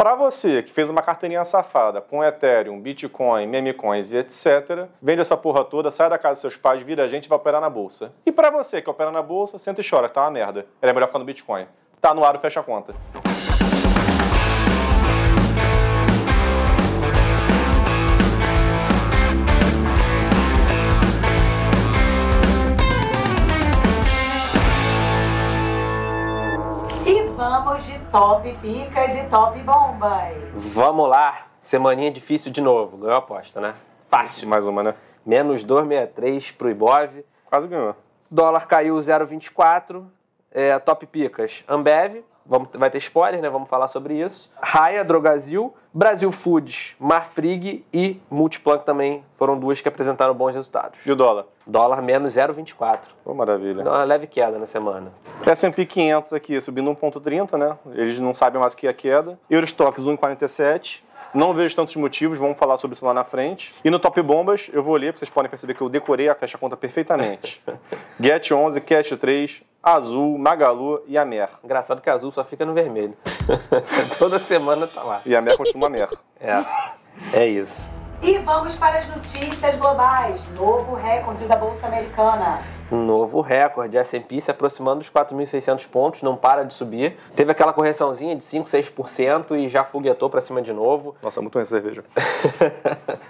para você que fez uma carteirinha safada com Ethereum, Bitcoin, memecoins e etc., vende essa porra toda, sai da casa dos seus pais, vira a gente e vai operar na bolsa. E para você que opera na bolsa, senta e chora, tá uma merda. Era melhor ficar no Bitcoin. Tá no ar, fecha a conta. Top picas e top bombas. Vamos lá. Semaninha difícil de novo. Ganhou a aposta, né? Fácil. Mais uma, né? Menos 2,63 pro Ibov. Quase ganhou. Dólar caiu 0,24. É, top picas. Ambev, Vamos, vai ter spoiler, né? Vamos falar sobre isso. Raia, Drogazil, Brasil Foods, Marfrig e Multiplank também foram duas que apresentaram bons resultados. E o dólar? Dólar menos 0,24. Pô, maravilha. Uma leve queda na semana. S&P 500 aqui subindo 1,30, né? Eles não sabem mais o que é queda. Eurostox 1,47. Não vejo tantos motivos, vamos falar sobre isso lá na frente. E no Top Bombas, eu vou ler, vocês podem perceber que eu decorei a fecha conta perfeitamente. Get 11, Cash 3, Azul, Magalu e a Mer. Engraçado que a Azul só fica no vermelho. Toda semana tá lá. E a Mer continua Mer. É, é isso. E vamos para as notícias globais. Novo recorde da Bolsa Americana. Um novo recorde. S&P se aproximando dos 4.600 pontos, não para de subir. Teve aquela correçãozinha de 5, 6% e já foguetou para cima de novo. Nossa, muito ruim essa cerveja.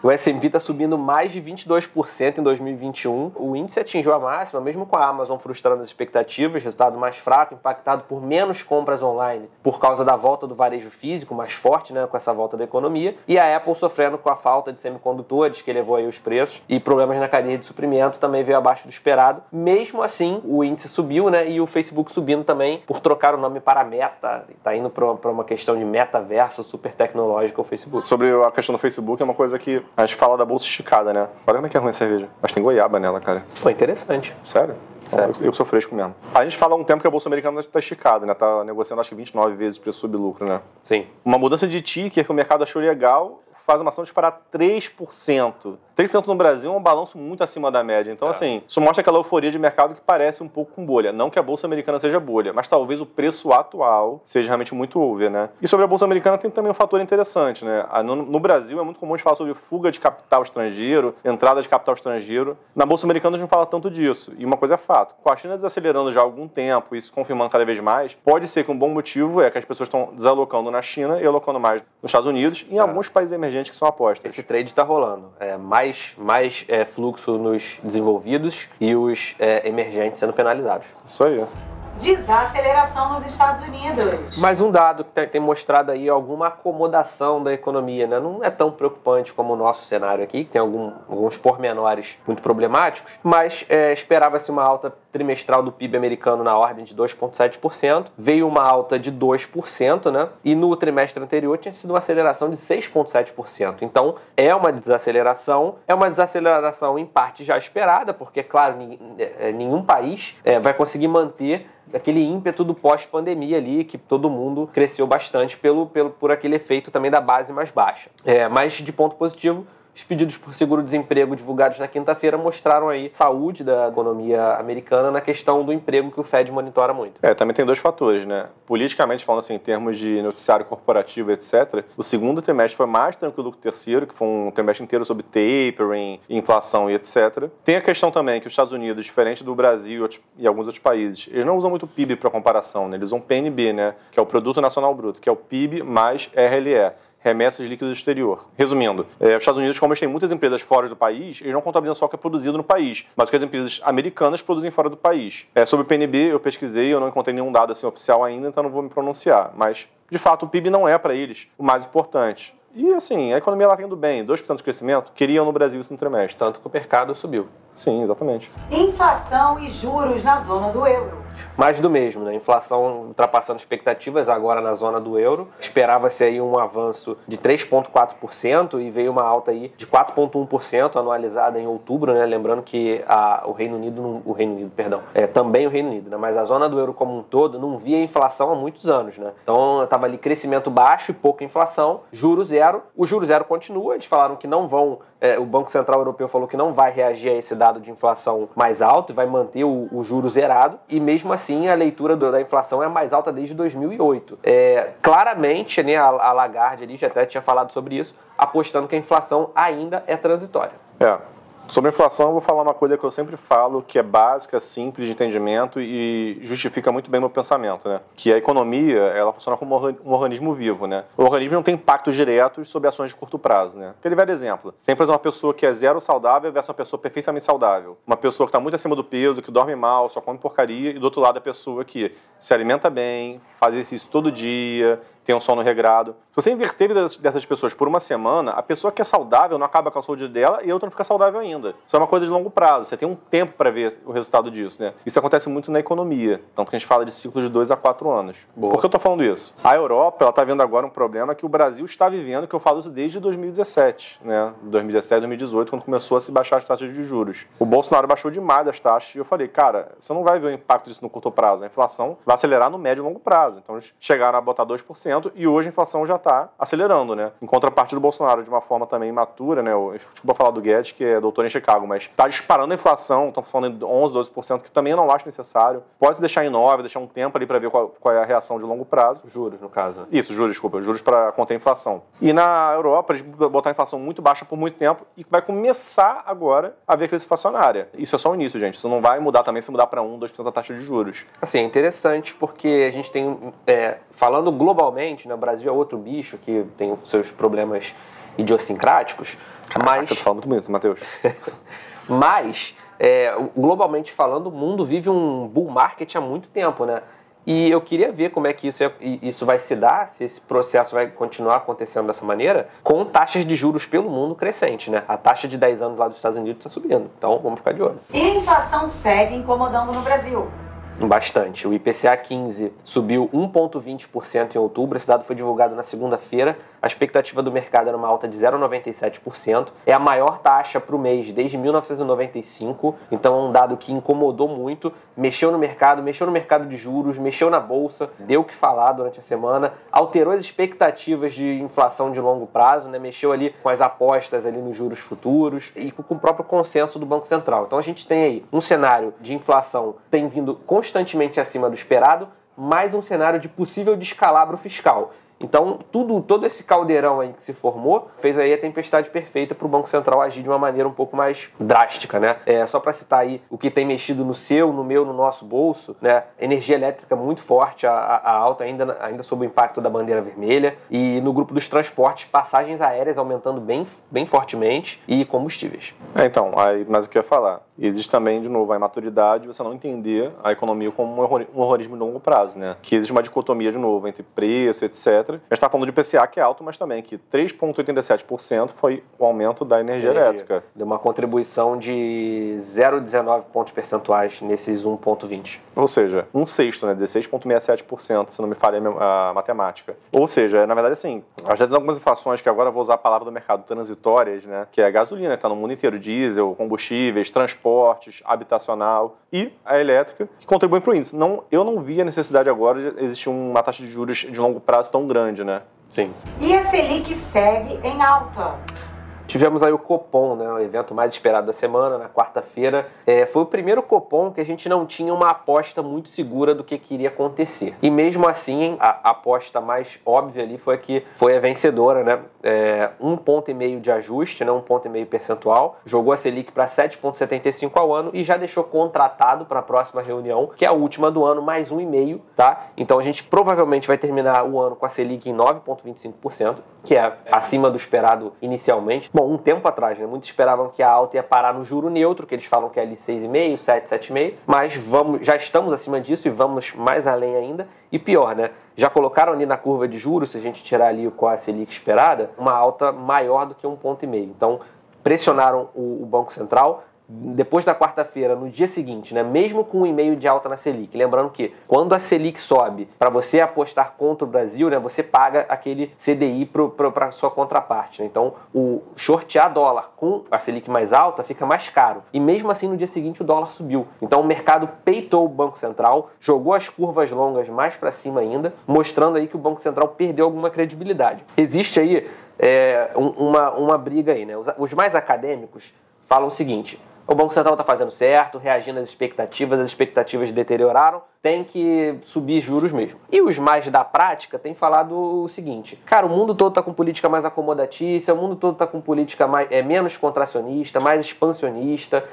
o S&P está subindo mais de 22% em 2021. O índice atingiu a máxima, mesmo com a Amazon frustrando as expectativas, resultado mais fraco, impactado por menos compras online por causa da volta do varejo físico mais forte, né, com essa volta da economia, e a Apple sofrendo com a falta de semicondutores, que elevou aí os preços, e problemas na cadeia de suprimento também veio abaixo do esperado. Mesmo assim, o índice subiu, né? E o Facebook subindo também por trocar o nome para Meta. Está indo para uma questão de metaverso super tecnológico o Facebook. Sobre a questão do Facebook, é uma coisa que a gente fala da bolsa esticada, né? Olha como é que é ruim a cerveja. Mas tem goiaba nela, cara. Pô, interessante. Sério? Sério. Eu, eu sou fresco mesmo. A gente fala há um tempo que a bolsa americana está esticada, né? Tá negociando acho que 29 vezes preço sublucro, né? Sim. Uma mudança de ticker que o mercado achou legal faz uma ação disparar 3%. 3% no Brasil é um balanço muito acima da média. Então, é. assim, isso mostra aquela euforia de mercado que parece um pouco com bolha. Não que a Bolsa Americana seja bolha, mas talvez o preço atual seja realmente muito over, né? E sobre a Bolsa Americana tem também um fator interessante, né? No, Brasil é muito comum a gente falar sobre fuga de capital estrangeiro, entrada de capital estrangeiro. Na Bolsa Americana a gente não fala tanto disso. E uma coisa é fato, com a China desacelerando já há algum tempo, isso confirmando cada vez mais, pode ser que um bom motivo é que as pessoas estão desalocando na China e alocando mais nos Estados Unidos e em é. alguns países emergentes que são apostas. Esse trade está rolando. É, mais mais é, fluxo nos desenvolvidos e os é, emergentes sendo penalizados. Isso aí desaceleração nos Estados Unidos. Mais um dado que tem mostrado aí alguma acomodação da economia, né? Não é tão preocupante como o nosso cenário aqui, que tem algum, alguns pormenores muito problemáticos, mas é, esperava-se uma alta trimestral do PIB americano na ordem de 2,7%, veio uma alta de 2%, né? E no trimestre anterior tinha sido uma aceleração de 6,7%. Então é uma desaceleração, é uma desaceleração em parte já esperada, porque, claro, é, nenhum país é, vai conseguir manter aquele ímpeto do pós-pandemia ali, que todo mundo cresceu bastante pelo, pelo, por aquele efeito também da base mais baixa. É, mas de ponto positivo, os pedidos por seguro-desemprego divulgados na quinta-feira mostraram aí saúde da economia americana na questão do emprego que o Fed monitora muito. É, também tem dois fatores, né? Politicamente falando assim, em termos de noticiário corporativo, etc., o segundo trimestre foi mais tranquilo que o terceiro, que foi um trimestre inteiro sobre tapering, inflação e etc. Tem a questão também que os Estados Unidos, diferente do Brasil e alguns outros países, eles não usam muito PIB para comparação, né? Eles usam PNB, né? Que é o Produto Nacional Bruto, que é o PIB mais RLE remessas líquidas do exterior. Resumindo, é, os Estados Unidos, como eles têm muitas empresas fora do país, eles não contabilizam só o que é produzido no país, mas o que as empresas americanas produzem fora do país. É, sobre o PNB, eu pesquisei, eu não encontrei nenhum dado assim oficial ainda, então não vou me pronunciar. Mas, de fato, o PIB não é para eles o mais importante. E assim, a economia lá indo bem, 2% de crescimento, queriam no Brasil isso no trimestre. Tanto que o mercado subiu. Sim, exatamente. Inflação e juros na zona do euro. Mais do mesmo, né? Inflação ultrapassando expectativas agora na zona do euro. Esperava-se aí um avanço de 3,4% e veio uma alta aí de 4,1% anualizada em outubro, né? Lembrando que a, o Reino Unido, o Reino Unido, perdão, é também o Reino Unido, né? Mas a zona do euro como um todo não via inflação há muitos anos, né? Então estava ali crescimento baixo e pouca inflação, juro zero. O juro zero continua, eles falaram que não vão É, o Banco Central Europeu falou que não vai reagir a esse dado de inflação mais alto e vai manter o, o juro zerado. E mesmo assim, a leitura do, da inflação é mais alta desde 2008. É, claramente, né, a, a Lagarde ali já até tinha falado sobre isso, apostando que a inflação ainda é transitória. É. Sobre a inflação, eu vou falar uma coisa que eu sempre falo, que é básica, simples de entendimento e justifica muito bem meu pensamento, né? Que a economia, ela funciona como um organismo vivo, né? O organismo não tem impactos diretos sobre ações de curto prazo, né? Aquele velho exemplo. Sempre uma pessoa que é zero saudável versus uma pessoa perfeitamente saudável. Uma pessoa que está muito acima do peso, que dorme mal, só come porcaria, e do outro lado a pessoa que se alimenta bem, faz exercício todo dia, tem um sono regrado. Se você inverter dessas pessoas por uma semana, a pessoa que é saudável não acaba com a saúde dela e a outra não fica saudável ainda. Isso é uma coisa de longo prazo, você tem um tempo para ver o resultado disso, né? Isso acontece muito na economia, tanto que a gente fala de ciclos de dois a quatro anos. Boa. Por que eu estou falando isso? A Europa, ela está vendo agora um problema que o Brasil está vivendo, que eu falo isso desde 2017, né? 2017, 2018, quando começou a se baixar as taxas de juros. O Bolsonaro baixou demais as taxas e eu falei, cara, você não vai ver o impacto disso no curto prazo. A inflação vai acelerar no médio e longo prazo. Então, eles chegaram a botar 2%, e hoje a inflação já está acelerando, né? Em contrapartida do Bolsonaro, de uma forma também imatura, né? Eu, desculpa falar do Guedes, que é doutor em Chicago, mas está disparando a inflação, estão falando de 11, 12%, que também não acho necessário. Pode se deixar em 9, deixar um tempo ali para ver qual, qual, é a reação de longo prazo. Juros, no caso. Isso, juros, desculpa, juros para conter a inflação. E na Europa, eles botar a inflação muito baixa por muito tempo e vai começar agora a ver crise inflacionária. Isso é só o início, gente. Isso não vai mudar também se mudar para 1, 2% da taxa de juros. Assim, é interessante porque a gente tem, é, falando globalmente, né, Brasil é outro bicho que tem os seus problemas idiosincráticos. Caraca, mas... tu fala muito bonito, Matheus. mas, é, globalmente falando, o mundo vive um bull market há muito tempo, né? E eu queria ver como é que isso, é, isso vai se dar, se esse processo vai continuar acontecendo dessa maneira, com taxas de juros pelo mundo crescente, né? A taxa de 10 anos lá dos Estados Unidos está subindo. Então, vamos ficar de olho. E a inflação segue incomodando no Brasil. Bastante. O IPCA 15 subiu 1,20% em outubro. Esse dado foi divulgado na segunda-feira. A expectativa do mercado era uma alta de 0,97%. É a maior taxa para o mês desde 1995. Então é um dado que incomodou muito. Mexeu no mercado, mexeu no mercado de juros, mexeu na bolsa, deu o que falar durante a semana, alterou as expectativas de inflação de longo prazo, né? mexeu ali com as apostas ali nos juros futuros e com o próprio consenso do Banco Central. Então a gente tem aí um cenário de inflação tem vindo constantemente acima do esperado, mais um cenário de possível descalabro fiscal. Então, tudo, todo esse caldeirão aí que se formou fez aí a tempestade perfeita para o Banco Central agir de uma maneira um pouco mais drástica, né? É, só para citar aí o que tem mexido no seu, no meu, no nosso bolso, né? Energia elétrica muito forte, a, a alta ainda, ainda sob o impacto da bandeira vermelha. E no grupo dos transportes, passagens aéreas aumentando bem, bem fortemente e combustíveis. É, então, aí, mas o que eu ia falar? Existe também, de novo, a imaturidade, você não entender a economia como um horrorismo de longo prazo, né? Que existe uma dicotomia, de novo, entre preço, etc a gente está falando de PCA que é alto, mas também que 3,87% foi o aumento da energia, energia, elétrica. Deu uma contribuição de 0,19 pontos percentuais nesses 1,20. Ou seja, um sexto, né? 16,67%, se não me falha a matemática. Ou seja, na verdade, assim, já tem algumas inflações que agora vou usar a palavra do mercado, transitórias, né? Que é a gasolina, que está no mundo inteiro, diesel, combustíveis, transportes, habitacional e a elétrica, que contribuem para o índice. Não, eu não vi a necessidade agora de existir uma taxa de juros de longo prazo tão grande grande, né? Sim. E a Selic segue em alta. Tivemos aí o Copom, né, o evento mais esperado da semana, na quarta-feira. É, foi o primeiro Copom que a gente não tinha uma aposta muito segura do que queria acontecer. E mesmo assim, a, aposta mais óbvia ali foi a que foi a vencedora, né? É, um ponto e meio de ajuste, né, um ponto e meio percentual. Jogou a Selic para 7,75 ao ano e já deixou contratado para a próxima reunião, que é a última do ano, mais um e meio, tá? Então a gente provavelmente vai terminar o ano com a Selic em 9,25%, que é acima do esperado inicialmente. Bom, um tempo atrás, né? Muitos esperavam que a alta ia parar no juro neutro, que eles falam que é ali 6,5, 7, 7,5, mas vamos, já estamos acima disso e vamos mais além ainda. E pior, né? Já colocaram ali na curva de juros, se a gente tirar ali com a Selic esperada, uma alta maior do que um ponto e meio. Então, pressionaram o, o Banco Central, depois da quarta-feira, no dia seguinte, né, mesmo com um e-mail de alta na Selic, lembrando que quando a Selic sobe, para você apostar contra o Brasil, né, você paga aquele CDI para sua contraparte. Né? Então, o shortear dólar com a Selic mais alta fica mais caro. E mesmo assim, no dia seguinte, o dólar subiu. Então, o mercado peitou o Banco Central, jogou as curvas longas mais para cima ainda, mostrando aí que o Banco Central perdeu alguma credibilidade. Existe aí é, uma, uma briga aí, né? Os, os mais acadêmicos falam o seguinte: o Banco Central está fazendo certo, reagindo às expectativas, as expectativas deterioraram, tem que subir juros mesmo. E os mais da prática têm falado o seguinte: cara, o mundo todo está com política mais acomodatícia, o mundo todo está com política mais, é, menos contracionista, mais expansionista,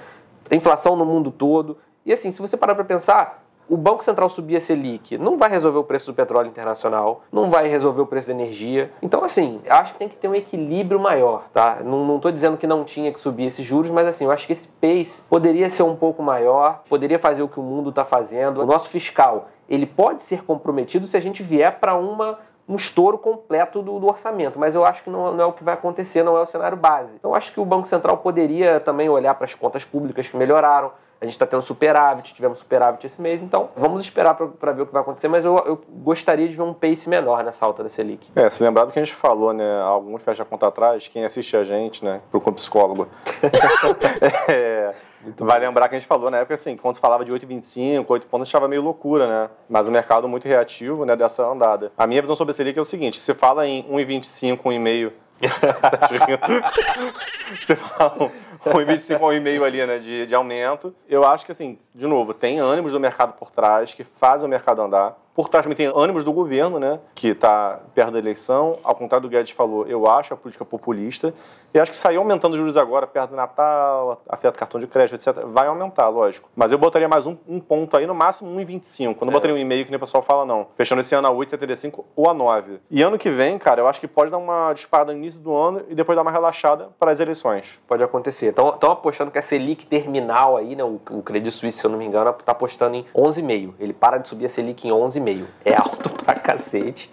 inflação no mundo todo. E assim, se você parar para pensar, o Banco Central subir a Selic não vai resolver o preço do petróleo internacional, não vai resolver o preço da energia. Então, assim, acho que tem que ter um equilíbrio maior, tá? Não estou dizendo que não tinha que subir esses juros, mas assim, eu acho que esse pace poderia ser um pouco maior, poderia fazer o que o mundo está fazendo. O nosso fiscal, ele pode ser comprometido se a gente vier para uma um estouro completo do, do, orçamento, mas eu acho que não, não, é o que vai acontecer, não é o cenário base. Então, acho que o Banco Central poderia também olhar para as contas públicas que melhoraram, a gente está tendo superávit, tivemos superávit esse mês, então vamos esperar para ver o que vai acontecer, mas eu, eu, gostaria de ver um pace menor nessa alta da Selic. É, se lembrar do que a gente falou, né, alguns fecha conta atrás, quem assiste a gente, né, pro psicólogo, é, vai lembrar que a gente falou na época, assim, quando falava de 8,25, 8 pontos, estava meio loucura, né, mas o mercado muito reativo, né, dessa andada. A minha visão sobre a Selic é o seguinte, se fala em 1,25, 1,5 você fala um 1,25 a 1,5 ali, né, de, de aumento. Eu acho que, assim, de novo, tem ânimos do mercado por trás que fazem o mercado andar. Por trás também tem ânimos do governo, né, que está perto da eleição. Ao contrário do Guedes falou, eu acho a política populista. E acho que sair aumentando os juros agora, perto do Natal, afeta cartão de crédito, etc., vai aumentar, lógico. Mas eu botaria mais um, um ponto aí, no máximo 1,25. Quando é. botaria um e-mail, que nem o pessoal fala, não. Fechando esse ano a 8,75 ou a 9. E ano que vem, cara, eu acho que pode dar uma disparada no início do ano e depois dar uma relaxada para as eleições. Pode acontecer. Estão apostando que a Selic terminal aí, né, o, o Credit Suisse, se eu não me engano, está apostando em 11,5. Ele para de subir a Selic em 11,5 meio. É alto pra cacete.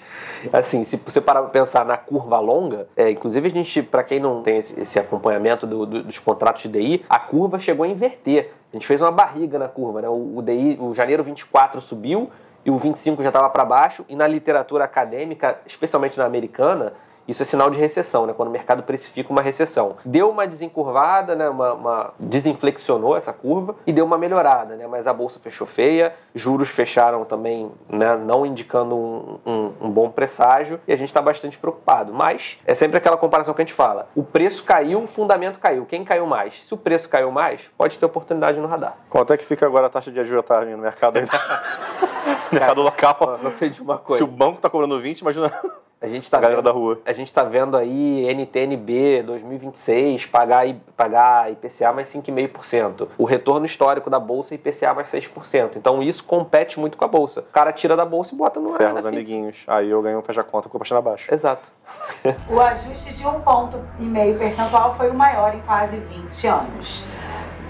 Assim, se você parar pra pensar na curva longa, é, inclusive a gente, para quem não tem esse, esse acompanhamento do, do, dos contratos de DI, a curva chegou a inverter. A gente fez uma barriga na curva, né? O, o DI, o janeiro 24 subiu e o 25 já estava para baixo, e na literatura acadêmica, especialmente na americana, isso é sinal de recessão, né? quando o mercado precifica uma recessão. Deu uma desencurvada, né? uma, uma desinflexionou essa curva e deu uma melhorada, né? mas a bolsa fechou feia, juros fecharam também né? não indicando um, um, um bom presságio e a gente está bastante preocupado. Mas é sempre aquela comparação que a gente fala: o preço caiu, o fundamento caiu. Quem caiu mais? Se o preço caiu mais, pode ter oportunidade no radar. Quanto é que fica agora a taxa de agiotagem no mercado? mercado local. Nossa, sei de uma coisa. Se o banco está cobrando 20, imagina. A gente tá galera vendo, da rua. A gente está vendo aí NTNB 2026 pagar, pagar IPCA mais 5,5%. O retorno histórico da bolsa IPCA mais 6%. Então isso compete muito com a bolsa. O cara tira da bolsa e bota no Ferra os amiguinhos. Aí eu ganho um fecha conta com a página baixa. Exato. o ajuste de um ponto e meio percentual foi o maior em quase 20 anos.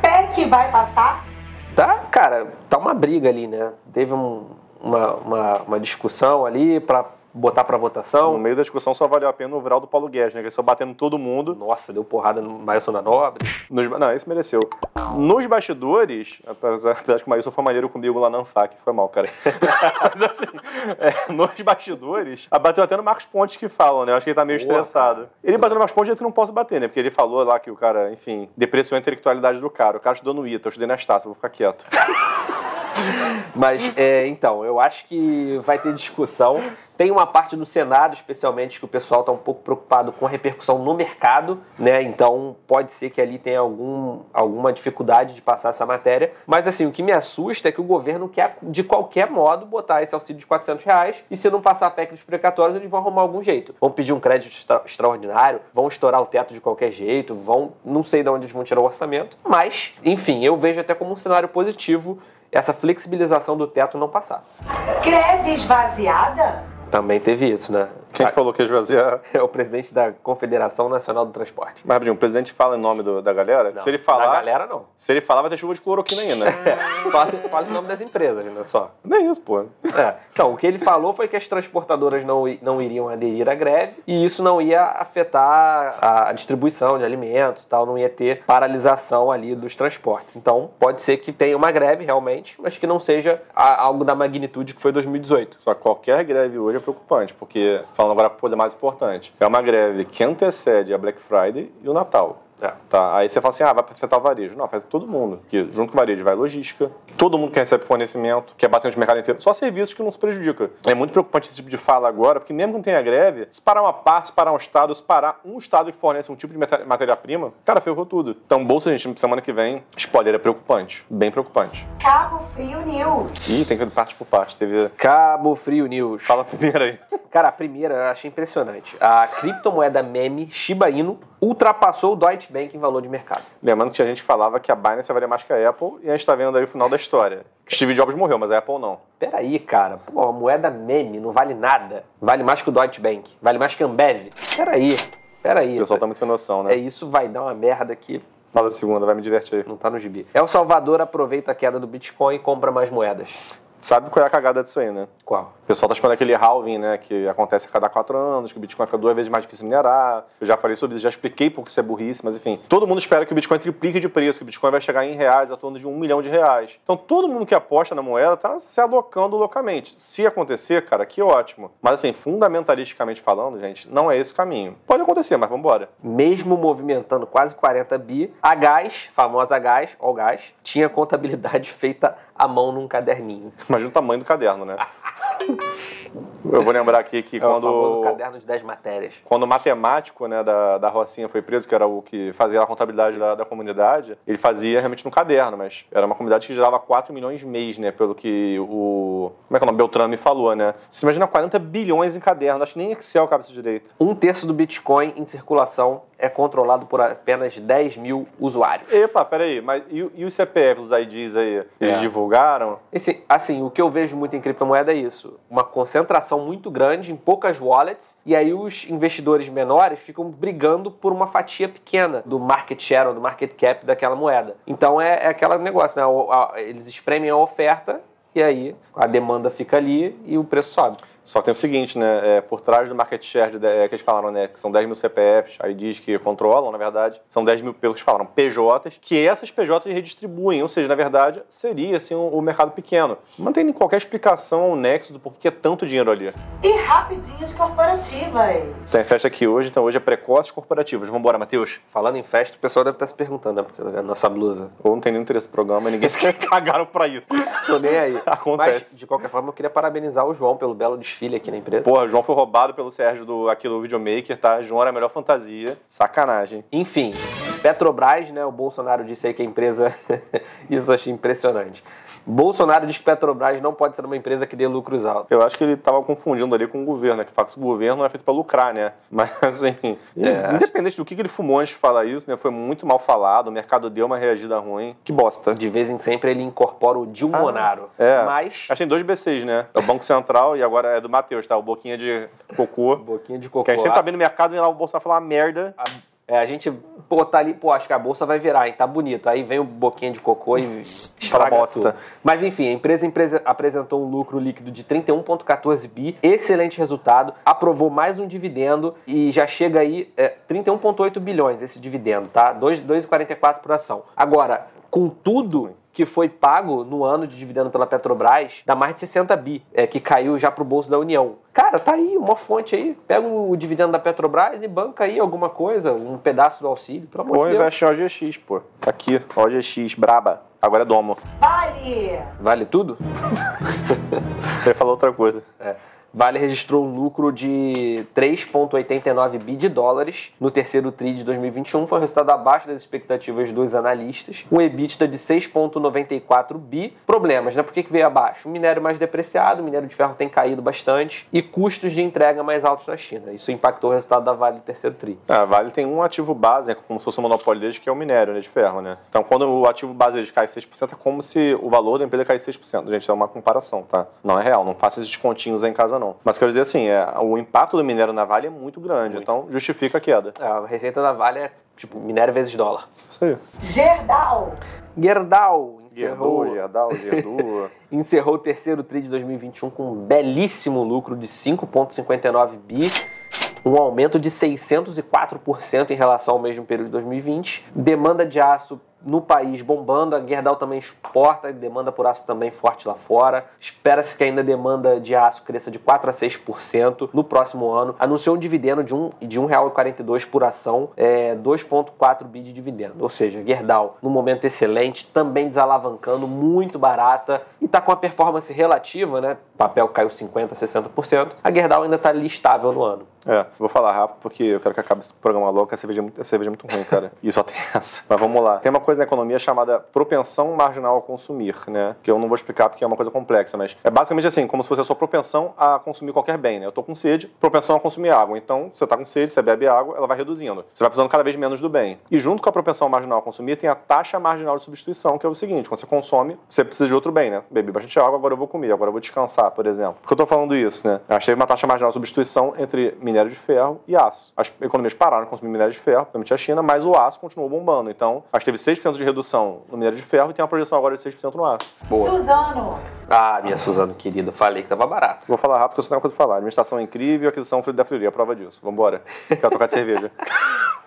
PEC vai passar? Tá, cara, tá uma briga ali, né? Teve um, uma, uma, uma discussão ali para botar para votação. No meio da discussão só valeu a pena o viral do Paulo Guedes, né? Que ele só batendo todo mundo. Nossa, deu porrada no Maílson da Nobre. Nos, não, esse mereceu. Nos bastidores, apesar, que o Maílson foi maneiro comigo lá na Anfac, foi mal, cara. Mas assim, é, nos bastidores, bateu até no Marcos Pontes que falam, né? Eu acho que ele tá meio Boa, estressado. Cara. Ele bateu no Marcos Pontes, eu que não posso bater, né? Porque ele falou lá que o cara, enfim, depreciou a intelectualidade do cara. O cara estudou no ITA, eu estudei na Estácio, vou ficar quieto. Mas, é, então, eu acho que vai ter discussão. Tem uma parte do Senado, especialmente, que o pessoal está um pouco preocupado com a repercussão no mercado, né? Então pode ser que ali tenha algum, alguma dificuldade de passar essa matéria. Mas assim, o que me assusta é que o governo quer, de qualquer modo, botar esse auxílio de 400 reais e se não passar a PEC dos precatórios, eles vão arrumar algum jeito. Vão pedir um crédito extra extraordinário, vão estourar o teto de qualquer jeito, vão. Não sei de onde eles vão tirar o orçamento. Mas, enfim, eu vejo até como um cenário positivo essa flexibilização do teto não passar. Greve esvaziada? Também teve isso, né? Quem falou que esvaziar? É o presidente da Confederação Nacional do Transporte. Mas, rapidinho, o presidente fala em nome do- da galera? Não, se ele falar. Da galera, não. Se ele falar, vai ter chuva de cloroquina ainda. Fala, fala em nome das empresas, ainda só. Não é isso, pô. É. Então, o que ele falou foi que as transportadoras não, não iriam aderir à greve e isso não ia afetar a, a distribuição de alimentos e tal, não ia ter paralisação ali dos transportes. Então, pode ser que tenha uma greve realmente, mas que não seja a- algo da magnitude que foi 2018. Só que qualquer greve hoje é preocupante, porque, falando agora para coisa mais importante, é uma greve que antecede a Black Friday e o Natal. É. Tá, aí você fala assim, ah, vai afetar o varejo. Não, afeta todo mundo. Porque junto com o varejo vai logística, todo mundo que recebe fornecimento, que é bastante o mercado inteiro, só serviços que não se prejudicam. É muito preocupante esse tipo de fala agora, porque mesmo que não tenha greve, se parar uma parte, se parar um estado, se parar um estado que fornece um tipo de matéria-prima, cara, ferrou tudo. Então, bolsa, gente, semana que vem, spoiler, é preocupante. Bem preocupante. Cabo Frio News. Ih, tem que ir parte por parte. Teve... Cabo Frio News. Fala primeiro aí. Cara, a primeira eu achei impressionante. A criptomoeda meme Shiba Inu ultrapassou o Deutsche Bank em valor de mercado. Lembrando que tinha gente falava que a Binance valia mais que a Apple, e a gente tá vendo aí o final da história. Steve Jobs morreu, mas a Apple não. Peraí, cara. Pô, a moeda meme não vale nada. Vale mais que o Deutsche Bank. Vale mais que a Ambev. Peraí. Peraí. O pessoal tá muito sem noção, né? É isso, vai dar uma merda que Fala a segunda, vai me divertir não tá no gibi. El Salvador aproveita a queda do Bitcoin e compra mais moedas. Sabe qual é a cagada disso aí, né? Qual? O pessoal tá esperando aquele halving, né? Que acontece a cada quatro anos, que o Bitcoin fica duas vezes mais difícil minerar. Eu já falei sobre isso, já expliquei por que isso é burrice, mas enfim. Todo mundo espera que o Bitcoin triplique de preço, que o Bitcoin vai chegar em reais, a torno de um milhão de reais. Então todo mundo que aposta na moeda tá se alocando loucamente. Se acontecer, cara, que ótimo. Mas assim, fundamentalisticamente falando, gente, não é esse o caminho. Pode acontecer, mas vambora. Mesmo movimentando quase 40 bi, a Gás, famosa Gás, ó o Gás, tinha contabilidade feita à mão num caderninho. Imagina o tamanho do caderno, né? Eu vou lembrar aqui que É o quando, caderno de 10 matérias. quando o matemático né, da, da Rocinha foi preso, que era o que fazia a contabilidade da, da comunidade, ele fazia realmente no caderno, mas era uma comunidade que gerava 4 milhões mês, né? Pelo que o. Como é que é o nome? Beltrame me falou, né? Você imagina 40 bilhões em caderno, acho que nem Excel cabe isso direito. Um terço do Bitcoin em circulação é controlado por apenas 10 mil usuários. Epa, peraí, mas e, e os CPFs, os IDs aí? Eles É. divulgaram? Esse, assim, o que eu vejo muito em criptomoeda é isso. Uma concentração muito grande em poucas wallets, e aí os investidores menores ficam brigando por uma fatia pequena do market share ou do market cap daquela moeda. Então é, é aquele negócio, né? Eles espremem a oferta e aí a demanda fica ali e o preço sobe. Só tem o seguinte, né? é, por trás do market share de, de- que eles falaram, né? Que são 10 mil CPFs, IDs que controlam, na verdade, são 10 mil, pelo que eles falaram, PJs, que essas PJs redistribuem. Ou seja, na verdade, seria assim o, o mercado pequeno. Não tem qualquer explicação ou nexo do porquê é tanto dinheiro ali. E rapidinhas corporativas. Tem festa aqui hoje, então hoje é precoces corporativos. Vambora, Matheus. Falando em festa, o pessoal deve estar se perguntando, né? Porque a nossa blusa. Ou não tem nenhum interesse no programa e ninguém se cagaram pra isso. Tô nem aí. Acontece. Mas, de qualquer forma, eu queria parabenizar o João pelo belo desfile aqui na empresa. Porra, João foi roubado pelo Sérgio do, aqui do Videomaker, tá? João era a melhor fantasia. Sacanagem. Enfim, Petrobras, né? O Bolsonaro disse aí que a empresa. Isso eu achei impressionante. Bolsonaro diz que Petrobras não pode ser uma empresa que dê lucros altos. Eu acho que ele tava confundindo ali com o governo, né? Que fala que esse governo não é feito pra lucrar, né? Mas, assim, É, independente do que que ele fumou antes de falar isso, né? Foi muito mal falado, o mercado deu uma reagida ruim. Que bosta. De vez em sempre ele incorpora o Dilmonaro. é. Mas. Acho que tem dois BCs, né? É o Banco Central e agora é do Matheus, tá? O Boquinha de Cocô. Boquinha de Que cocô. a gente sempre tá bem no mercado e lá o Bolsonaro falar uma merda. É, a gente, pô, tá ali, pô, acho que a bolsa vai virar, hein? Tá bonito. Aí vem o boquinha de cocô e estraga bosta. tudo. Mas enfim, a empresa empresa apresentou um lucro líquido de 31,14 bi, excelente resultado, aprovou mais um dividendo e já chega aí é, 31,8 bilhões esse dividendo, tá? 2 2,44 por ação. Agora, com tudo que foi pago no ano de dividendo pela Petrobras, dá mais de 60 bi, é, que caiu já pro bolso da União. Cara, tá aí uma fonte aí. Pega o dividendo da Petrobras e banca aí alguma coisa, um pedaço do auxílio, pelo amor Ou de Deus. investe em OGX, pô. Tá aqui, OGX, braba. Agora é domo. Vale! Vale tudo? Ele falou outra coisa. É. Vale registrou um lucro de 3,89 bi de dólares no terceiro TRI de 2021, foi um resultado abaixo das expectativas dos analistas. Um EBITDA de 6,94 bi. Problemas, né? Por que, que veio abaixo? O minério mais depreciado, o minério de ferro tem caído bastante e custos de entrega mais altos na China. Isso impactou o resultado da Vale no terceiro TRI. Ah, a Vale tem um ativo base, né, como se fosse o monopólio deles, que é o minério né, de ferro, né? Então, quando o ativo base cai 6%, é como se o valor da empresa caísse 6%. Gente, é uma comparação, tá? Não é real. Não faça esses descontinhos aí em casa, não. Não. Mas quero dizer assim, é, o impacto do minério na Vale é muito grande, Muito. então justifica a queda. É, A receita da Vale é tipo minério vezes dólar. Isso aí. Gerdau. Gerdau Gerdau, encerrou, Gerdau, Gerdu. encerrou o terceiro TRI de 2021 com um belíssimo lucro de 5,59 bi, um aumento de 604% em relação ao mesmo período de 2020. Demanda de aço no país bombando, a Gerdau também exporta, demanda por aço também forte lá fora. Espera-se que ainda a demanda de aço cresça de 4 a 6% no próximo ano. Anunciou um dividendo de um, de R$ 1,42 por ação, é, 2,4 bi de dividendo. Ou seja, Gerdau, num momento excelente, também desalavancando, muito barata e está com a performance relativa, né? O papel caiu 50%, 60%. A Gerdau ainda está ali estável no ano. É, vou falar rápido porque eu quero que acabe esse programa logo, que a cerveja é muito, a cerveja é muito ruim, cara. E só tem essa. Mas vamos lá. Tem uma coisa na economia chamada propensão marginal a consumir, né? Que eu não vou explicar porque é uma coisa complexa, mas é basicamente assim, como se fosse a sua propensão a consumir qualquer bem, né? Eu tô com sede, propensão a consumir água. Então, você tá com sede, você bebe água, ela vai reduzindo. Você vai precisando cada vez menos do bem. E junto com a propensão marginal a consumir, tem a taxa marginal de substituição, que é o seguinte, quando você consome, você precisa de outro bem, né? Bebi bastante água, agora eu vou comer, agora eu vou descansar, por exemplo. Por que eu tô falando isso, né? A gente teve uma taxa marginal de substituição entre minério de ferro e aço. As economias pararam de consumir minério de ferro, principalmente a China, mas o aço continuou bombando. Então, a gente teve 6% de redução no minério de ferro e tem uma projeção agora de 6% no aço. Boa. Suzano. Ah, minha Suzano querida, falei que tava barato. Vou falar rápido porque eu só tenho uma coisa pra falar. Administração é incrível, aquisição da Fleury, a prova disso. Vambora. Quero tocar de cerveja.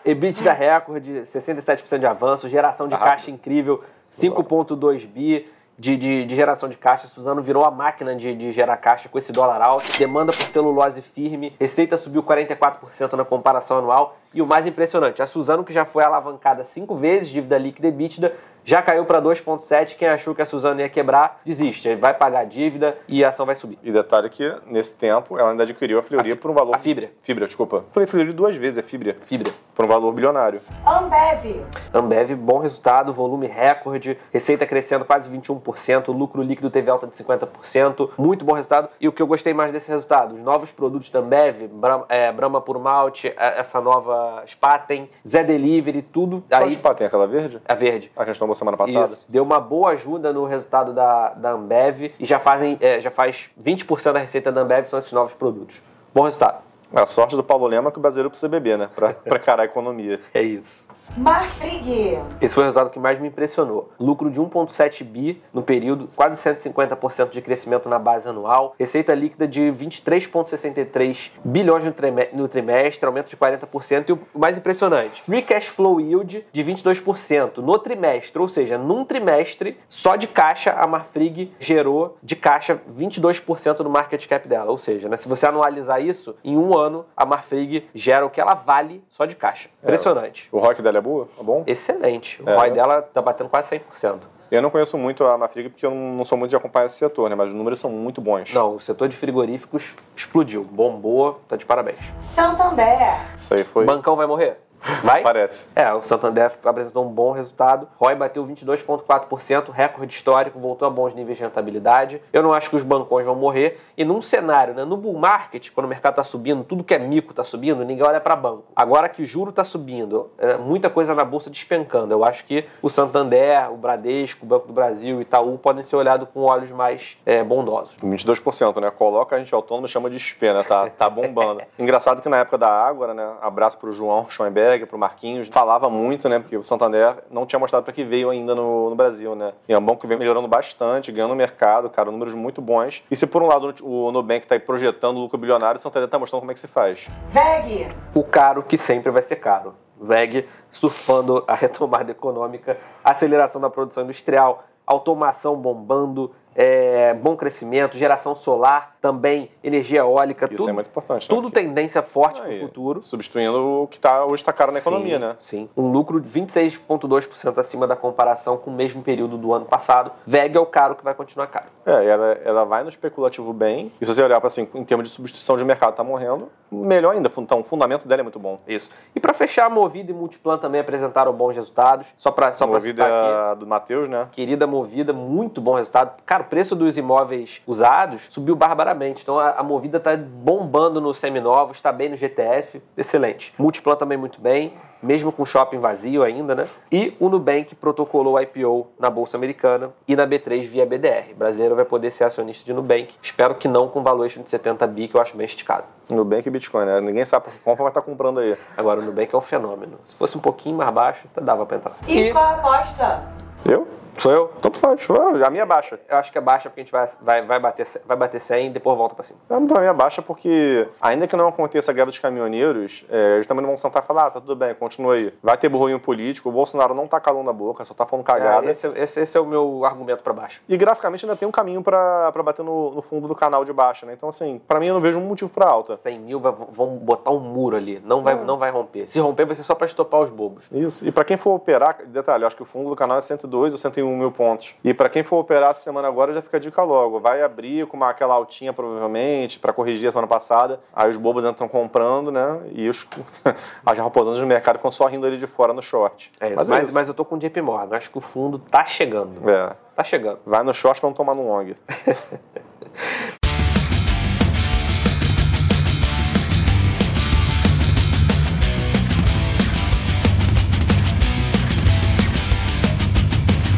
EBITDA recorde, 67% de avanço, geração de Tá caixa incrível, 5,2 bi de, de, de geração de caixa. Suzano virou a máquina de, de gerar caixa com esse dólar alto. Demanda por celulose firme, receita subiu 44% na comparação anual. E o mais impressionante, a Suzano, que já foi alavancada cinco vezes, dívida líquida e EBITDA, já caiu para 2,7. Quem achou que a Suzano ia quebrar, desiste. Vai pagar a dívida e a ação vai subir. E detalhe que, nesse tempo, ela ainda adquiriu a Fleury por um valor... A fibra. Fibra, desculpa. Falei Fleury duas vezes, é fibra. Fibra. Por um valor bilionário. Ambev. Ambev, bom resultado, volume recorde, receita crescendo quase 21%, lucro líquido teve alta de 50%, muito bom resultado. E o que eu gostei mais desse resultado, os novos produtos da Ambev, Brahma, é, Brahma por Malte, é, essa nova Spaten, Zé Delivery, tudo Qual aí, spa tem aquela verde? a verde. A que a gente tomou semana passada? Isso, deu uma boa ajuda no resultado da, da Ambev e já, fazem, é, já faz 20% da receita da Ambev são esses novos produtos. Bom resultado. A sorte do Paulo Lema é que o brasileiro precisa beber, né? Pra encarar a economia. É isso. Marfrig. Esse foi o resultado que mais me impressionou. Lucro de 1,7 bi no período, quase 150% de crescimento na base anual, receita líquida de 23,63 bilhões no, trime- no trimestre, aumento de 40%, e o mais impressionante, free cash flow yield de 22% no trimestre, ou seja, num trimestre, só de caixa, a Marfrig gerou de caixa 22% do market cap dela, ou seja, né, se você anualizar isso, em um ano, a Marfrig gera o que ela vale só de caixa. Impressionante. O rock dela é boa? É bom? Excelente. O É. ROI dela tá batendo quase 100%. Eu não conheço muito a Mafrig porque eu não não sou muito de acompanhar esse setor, né? Mas os números são muito bons. Não, o setor de frigoríficos explodiu. Bombou, tá de parabéns. Santander. Isso aí foi. Bancão vai morrer? Vai? Parece. É, o Santander apresentou um bom resultado. ROI bateu 22,4%, recorde histórico, voltou a bons níveis de rentabilidade. Eu não acho que os bancões vão morrer. E num cenário, né, no bull market, quando o mercado está subindo, tudo que é mico está subindo, ninguém olha para banco. Agora que o juro está subindo, é, muita coisa na bolsa despencando. Eu acho que o Santander, o Bradesco, o Banco do Brasil e Itaú podem ser olhados com olhos mais é, bondosos. 22%, né? Coloca a gente autônomo e chama de SP, né? Tá, tá bombando. Engraçado que na época da Ágora, né? Abraço pro João Schoenberg, pro Marquinhos. Falava muito, né? Porque o Santander não tinha mostrado para que veio ainda no, no Brasil, né? E é um banco que vem melhorando bastante, ganhando mercado, cara, números muito bons. E se por um lado o Nubank tá aí projetando lucro bilionário, o Santander tá mostrando como é que se faz. VEG. o caro que sempre vai ser caro. VEG surfando a retomada econômica, aceleração da produção industrial, automação bombando, é, bom crescimento, geração solar, também energia eólica, Isso tudo, é muito importante. né? tudo tendência forte para o futuro. Substituindo o que tá, hoje tá caro na economia, Sim, né? Sim. Um lucro de 26,2% acima da comparação com o mesmo período do ano passado. VEG é o caro que vai continuar caro. É, ela, ela vai no especulativo bem. E se você olhar para assim, em termos de substituição de mercado, tá morrendo, melhor ainda. Então, o fundamento dela é muito bom. Isso. E para fechar, Movida e Multiplan também apresentaram bons resultados. Só para só pra Movida citar aqui. é do Matheus, né? Querida Movida, muito bom resultado. Cara, preço dos imóveis usados subiu barbaramente. Então a, a Movida está bombando nos seminovos, está bem no GTF, excelente. Multiplan também muito bem, mesmo com shopping vazio ainda, né? E o Nubank protocolou IPO na Bolsa Americana e na B3 via BDR. O brasileiro vai poder ser acionista de Nubank. Espero que não com valuation de 70 bi, que eu acho bem esticado. Nubank e Bitcoin, né? Ninguém sabe por que compra, mas tá comprando aí. Agora, o Nubank é um fenômeno. Se fosse um pouquinho mais baixo, até dava pra entrar. E, qual a aposta? Eu? Sou eu? Tanto faz. A minha é baixa. Eu acho que é baixa porque a gente vai, vai, vai, bater, vai bater 100 e depois volta pra cima. A minha é baixa porque, ainda que não aconteça a greve dos caminhoneiros, é, eles também não vão sentar e falar, ah, tá tudo bem, continua aí. Vai ter burrinho político, o Bolsonaro não tá calando a boca, só tá falando cagada. É, esse, esse, esse, é o meu argumento pra baixa. E graficamente ainda tem um caminho pra, pra bater no, no fundo do canal de baixa, né? Então, assim, pra mim eu não vejo um motivo pra alta. 100 mil vai, vão botar um muro ali, não vai, é. não vai romper. Se romper vai ser só pra estopar os bobos. Isso, e pra quem for operar, detalhe, eu acho que o fundo do canal é 102 ou 101 mil pontos. E para quem for operar essa semana agora, já fica a dica logo. Vai abrir com uma, aquela altinha, provavelmente, para corrigir a semana passada. Aí os bobos entram comprando, né? E os, as raposanas do mercado ficam só rindo ali de fora no short. É isso. Mas, é mas, é isso. mas eu tô com o JP Morgan. Acho que o fundo tá chegando. É. Tá chegando. Vai no short para não tomar no long.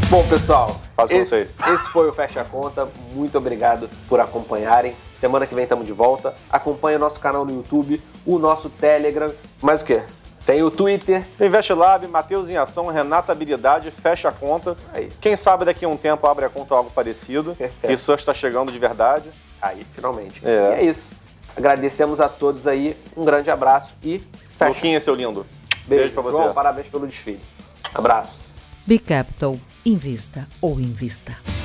Bom, pessoal, Faz esse, esse foi o Fecha Conta. Muito obrigado por acompanharem. Semana que vem estamos de volta. Acompanhe o nosso canal no YouTube, o nosso Telegram. Mais o quê? Tem o Twitter. Tem Investlab, Matheus em Ação, Renata Habilidade, fecha a conta. Aí. Quem sabe daqui a um tempo abre a conta ou algo parecido. É. Isso está chegando de verdade. Aí, finalmente. É. E é isso. Agradecemos a todos aí. Um grande abraço e fecha. Luquinha, seu lindo. Beijo, Beijo pra você. João, parabéns pelo desfile. Abraço. Big Capital Invista ou invista.